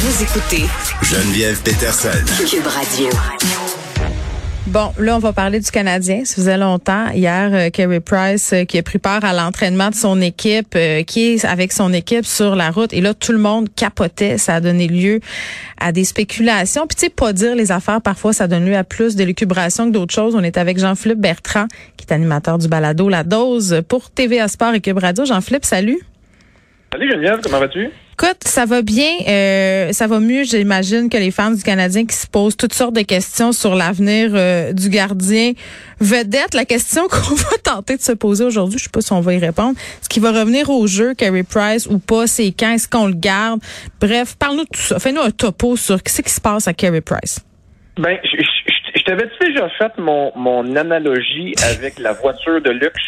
Vous écoutez Geneviève Peterson. Cube Radio. Bon, là, on va parler du Canadien. Ça faisait longtemps. Hier, euh, Kerry Price, euh, qui a pris part à l'entraînement de son équipe, euh, qui est avec son équipe sur la route. Et là, tout le monde capotait. Ça a donné lieu à des spéculations. Puis, tu sais, pas dire les affaires, parfois, ça donne lieu à plus d'élucubration que d'autres choses. On est avec Jean-Philippe Bertrand, qui est animateur du balado La Dose pour TVA Sport et Cube Radio. Jean-Philippe, salut. Salut Geneviève, comment vas-tu? Écoute, ça va bien, euh, ça va mieux, j'imagine, que les fans du Canadien qui se posent toutes sortes de questions sur l'avenir euh, du gardien vedette. La question qu'on va tenter de se poser aujourd'hui, je sais pas si on va y répondre, est-ce qu'il va revenir au jeu, Carey Price, ou pas, c'est quand, est-ce qu'on le garde? Bref, parle-nous de tout ça. Fais-nous un topo sur ce qui se passe à Carey Price. Ben, je, je, t'avais déjà fait mon, mon analogie avec la voiture de luxe?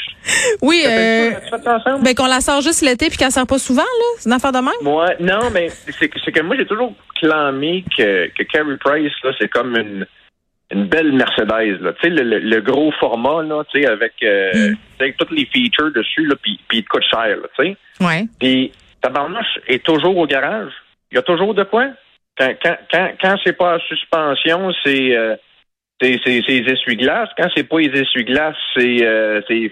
Oui, euh, ça- tu ça ben qu'on la sort juste l'été puis qu'elle sort pas souvent, là. C'est une affaire de même? Moi, non, mais c'est que, moi, j'ai toujours clamé que, que Carey Price, là, c'est comme une, une belle Mercedes, là. Tu sais, le, le- le gros format, là, tu sais, avec, euh, Mm. avec toutes les features dessus, là, puis puis il te coûte cher, là, tu sais. Ouais. Puis Tabarnouche est toujours au garage. Il y a toujours de quoi. Quand, quand, quand, quand c'est pas à suspension, c'est euh, c'est les essuie-glaces. Quand c'est pas les essuie-glaces, c'est euh, c'est les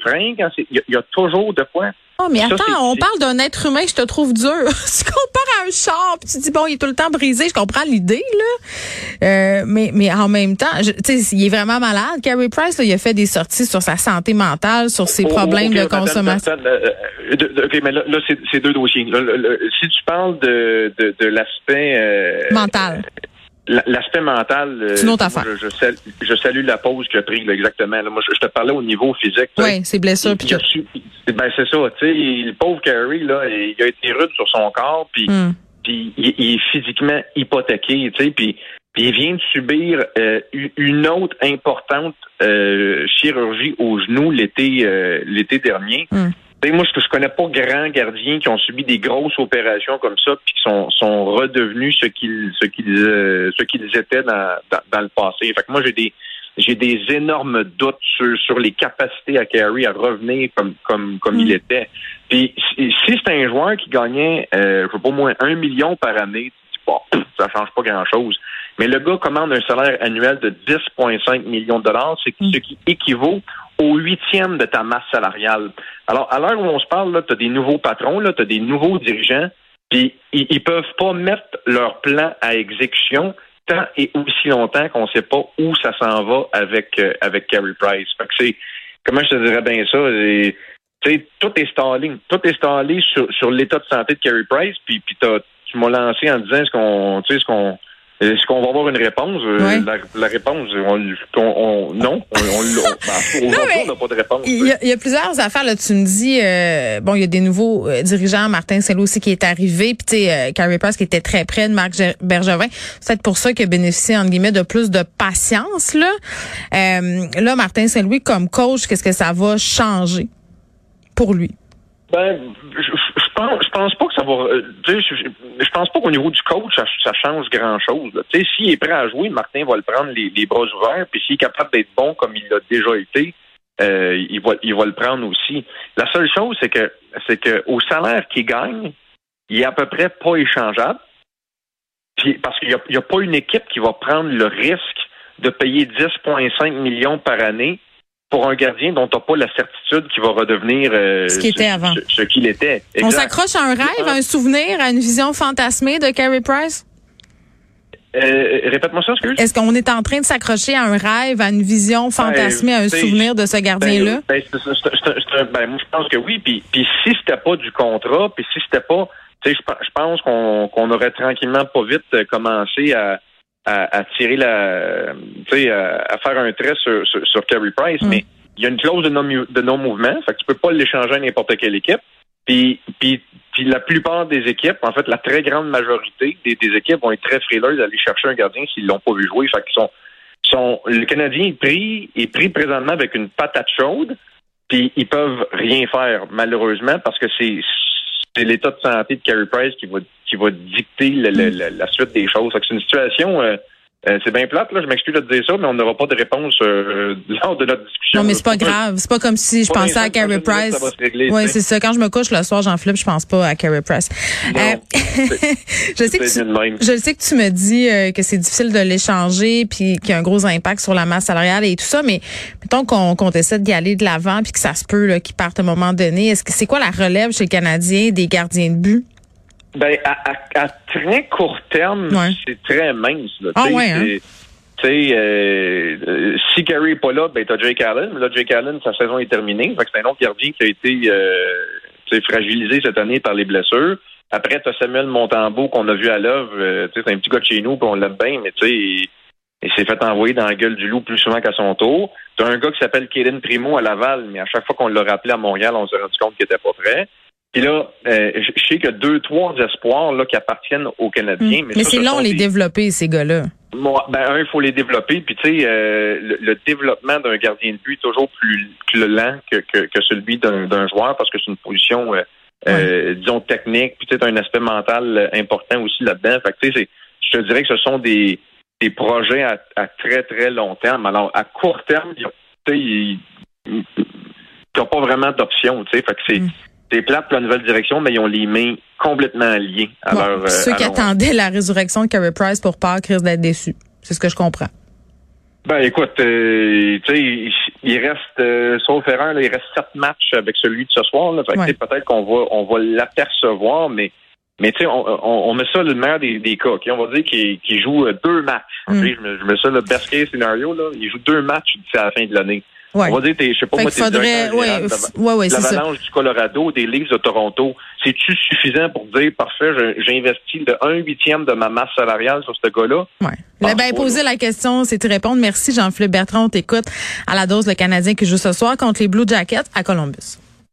c'est- il y, a- il y a toujours de quoi. Oh, mais attends, on parle d'un être humain je te trouve dur. tu compares à un char, puis tu dis, bon, il est tout le temps brisé. Je comprends l'idée, là. Euh, mais, mais en même temps, tu sais, il est vraiment malade. Carey Price, là, il a fait des sorties sur sa santé mentale, sur ses Oh, problèmes de consommation. euh, OK, mais là, là, c'est deux dossiers. Là, si tu parles de, de, de l'aspect... euh, Mental. La- L'aspect mental, euh, C'est une autre moi, affaire. Je, je, salue, je salue la pause qu'il a pris, là, exactement. Là, moi, je, je te parlais au niveau physique. Oui, ses blessures, puis ben c'est ça, tu sais, le pauvre Carey là, il a été rude sur son corps, puis puis il, il est physiquement hypothéqué, tu sais, puis il vient de subir euh, une autre importante euh, chirurgie au genou l'été l'été dernier. Mm. Moi, je, je connais pas grands gardiens qui ont subi des grosses opérations comme ça, puis qui sont, sont redevenus ce qu'ils ce qu'ils euh, ce qu'ils étaient dans, dans, dans le passé. Fait que moi, j'ai des j'ai des énormes doutes sur, sur les capacités à Carey à revenir comme comme comme Mm. il était. Puis si, si c'est un joueur qui gagnait, euh, je sais pas au moins un million par année, tu dis, bon, ça change pas grand chose. Mais le gars commande un salaire annuel de 10,5 millions de dollars, c'est Mm. ce qui équivaut au huitième de ta masse salariale. Alors, à l'heure où on se parle, tu as des nouveaux patrons, tu as des nouveaux dirigeants, puis ils, ils peuvent pas mettre leur plan à exécution tant et aussi longtemps qu'on sait pas où ça s'en va avec euh, avec Carey Price. Fait que c'est comment je te dirais bien ça, c'est- tu sais, tout est stallé, tout est stallé sur, sur l'état de santé de Carey Price, puis puis t'as- tu m'as lancé en disant est-ce qu'on tu sais, est-ce qu'on est-ce qu'on va avoir une réponse? Euh, Ouais. La, la réponse, on, on- on- non. On, on, ben, n'a pas de réponse. Il y, a, il y a plusieurs affaires. Là, tu me dis, euh, bon, il y a des nouveaux euh, dirigeants. Martin Sello aussi qui est arrivé. Puis, tu sais, euh, Carey Price qui était très près de Marc Bergevin. C'est peut-être pour ça qu'il a bénéficié, entre guillemets, de plus de patience. Là, euh, là Martin Saint-Louis, comme coach, qu'est-ce que ça va changer pour lui? Ben, je, je- pense, je pense pas que ça va. euh, je, je- pense pas qu'au niveau du coach, ça, ça change grand-chose. Tu sais, s'il est prêt à jouer, Martin va le prendre les, les bras ouverts. Puis s'il est capable d'être bon comme il l'a déjà été, euh, il va, il va le prendre aussi. La seule chose, c'est que, c'est que au salaire qu'il gagne, il est à peu près pas échangeable. Puis, parce qu'il n'y a, a pas une équipe qui va prendre le risque de payer 10,5 millions par année pour un gardien dont t'as pas la certitude qu'il va redevenir euh, Ce qu'il était avant. ce- ce qu'il était. On s'accroche à un rêve, à un souvenir, à une vision fantasmée de Carey Price? Euh, Répète-moi ça, excuse. Est-ce qu'on est en train de s'accrocher à un rêve, à une vision fantasmée, à un souvenir de ce gardien-là? Ben, un- ben, moi, je pense que oui. Puis, puis si c'était pas du contrat, puis si c'était pas, tu sais, je pe- je pense qu'on qu'on aurait tranquillement pas vite commencé à, à, à tirer la, tu sais, à, à faire un trait sur, sur, sur Carey Price. Mm. Mais il y a une clause de non de non mouvement, fait que tu peux pas l'échanger à n'importe quelle équipe. Puis, puis, puis la plupart des équipes, en fait, la très grande majorité des, des équipes vont être très frileuses d'aller chercher un gardien s'ils l'ont pas vu jouer. Fait qu'ils sont, sont, le Canadien est pris, est pris présentement avec une patate chaude, puis ils peuvent rien faire, malheureusement, parce que c'est, c'est l'état de santé de Carey Price qui va, qui va dicter le- le- le- la suite des choses. C'est une situation, euh, euh, c'est bien plate, là, je m'excuse de te dire ça, mais on n'aura pas de réponse euh, lors de notre discussion. Non, mais c'est pas grave. C'est pas comme si je pensais à minute, Price. Oui, c'est ça. Quand je me couche le soir, j'en flippe, je pense pas à Carey Price. Non, Euh, je sais que tu, de même. je sais que tu me dis euh, que c'est difficile de l'échanger puis qu'il y a un gros impact sur la masse salariale et tout ça, mais mettons qu'on qu'on essaie d'y aller de l'avant puis que ça se peut qu'il parte à un moment donné. Est-ce que c'est quoi la relève chez le Canadien des gardiens de but? Ben, à, à- à très court terme, Ouais. c'est très mince. Là. Ah ouais, hein? Tu sais, euh, euh, si Gary n'est pas là, ben t'as Jake Allen. Mais là, Jake Allen, sa saison est terminée. Fait que c'est un autre gardien qui a été euh, fragilisé cette année par les blessures. Après, t'as Samuel Montembeau qu'on a vu à l'œuvre. C'est un petit gars de chez nous, puis on l'aime bien, mais tu sais, il, il s'est fait envoyer dans la gueule du loup plus souvent qu'à son tour. T'as un gars qui s'appelle Kélen Primo à Laval, mais à chaque fois qu'on l'a rappelé à Montréal, on s'est rendu compte qu'il était pas prêt. Puis là, euh, je sais qu'il y a deux, trois espoirs là, qui appartiennent aux Canadiens. Hmm. Mais, Mais c'est ce long les des- développer ces gars-là. Moi, ben, un, il faut les développer. Puis, tu sais, euh, le, le développement d'un gardien de but est toujours plus, plus lent que, que, que celui d'un joueur parce que c'est une position, euh, euh, disons, technique. Puis, tu un aspect mental important aussi là-dedans. Fait que, tu sais, je te dirais que ce sont des, des projets à, à très, très long terme. Alors, à court terme, tu n'ont pas vraiment d'option, tu sais. Fait que c'est... Mm. C'est plate pour la nouvelle direction, mais ils ont les mains complètement liées à Bon, leur. euh, ceux à qui leur- attendaient la résurrection de Carey Price pour Pâques risquent d'être déçus. C'est ce que je comprends. Ben écoute, euh, tu sais, il, il reste, euh, sauf erreur, là, il reste sept matchs avec celui de ce soir. Là, fait Ouais. peut-être qu'on va, on va l'apercevoir, mais, mais tu sais, on, on, on met ça le meilleur des, des cas. On va dire qu'il qu'il joue deux matchs. Mm. Je, mets, je mets ça le best case scénario là. Il joue deux matchs d'ici à la fin de l'année. Ouais. On va dire, t'es, je sais pas Fait moi, faudrait, ouais, ouais, ouais, l'Avalanche du Colorado, des Leafs de Toronto. C'est-tu suffisant pour dire, parfait, j'ai investi de un huitième de ma masse salariale sur ce gars-là? Ouais. Pense ben, poser la question, c'est te répondre. Merci Jean-Philippe Bertrand, on t'écoute à la dose le Canadien qui joue ce soir contre les Blue Jackets à Columbus.